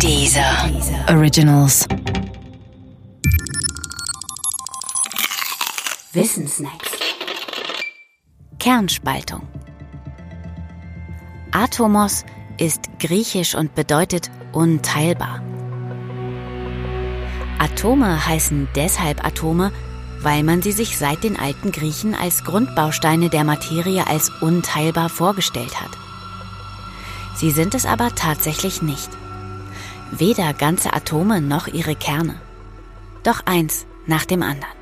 Dieser Originals. Wissensnacks. Kernspaltung. Atomos ist griechisch und bedeutet unteilbar. Atome heißen deshalb Atome, weil man sie sich seit den alten Griechen als Grundbausteine der Materie als unteilbar vorgestellt hat. Sie sind es aber tatsächlich nicht. Weder ganze Atome noch ihre Kerne. Doch eins nach dem anderen.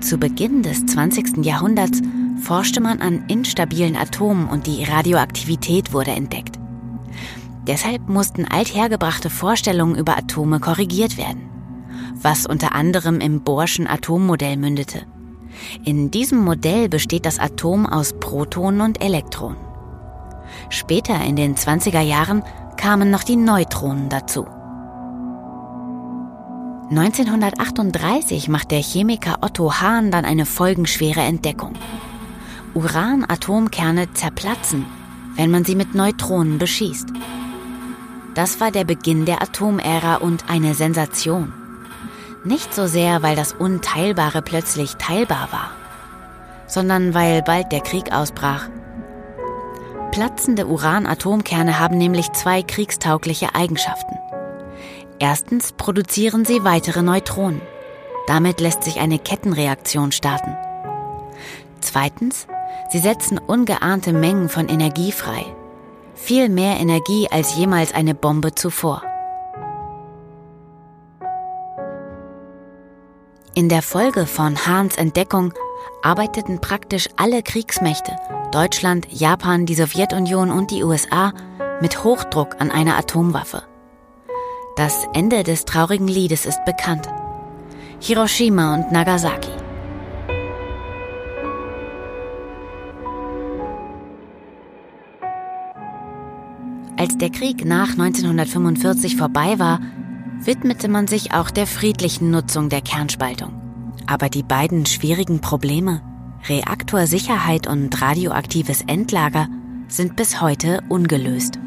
Zu Beginn des 20. Jahrhunderts forschte man an instabilen Atomen und die Radioaktivität wurde entdeckt. Deshalb mussten althergebrachte Vorstellungen über Atome korrigiert werden, was unter anderem im Bohrschen Atommodell mündete. In diesem Modell besteht das Atom aus Protonen und Elektronen. Später in den 20er Jahren kamen noch die Neutronen dazu. 1938 macht der Chemiker Otto Hahn dann eine folgenschwere Entdeckung. Uranatomkerne zerplatzen, wenn man sie mit Neutronen beschießt. Das war der Beginn der Atomära und eine Sensation. Nicht so sehr, weil das Unteilbare plötzlich teilbar war, sondern weil bald der Krieg ausbrach. Platzende Uranatomkerne haben nämlich zwei kriegstaugliche Eigenschaften. Erstens produzieren sie weitere Neutronen. Damit lässt sich eine Kettenreaktion starten. Zweitens, sie setzen ungeahnte Mengen von Energie frei. Viel mehr Energie als jemals eine Bombe zuvor. In der Folge von Hahns Entdeckung arbeiteten praktisch alle Kriegsmächte, Deutschland, Japan, die Sowjetunion und die USA, mit Hochdruck an einer Atomwaffe. Das Ende des traurigen Liedes ist bekannt. Hiroshima und Nagasaki. Als der Krieg nach 1945 vorbei war, widmete man sich auch der friedlichen Nutzung der Kernspaltung. Aber die beiden schwierigen Probleme, Reaktorsicherheit und radioaktives Endlager, sind bis heute ungelöst.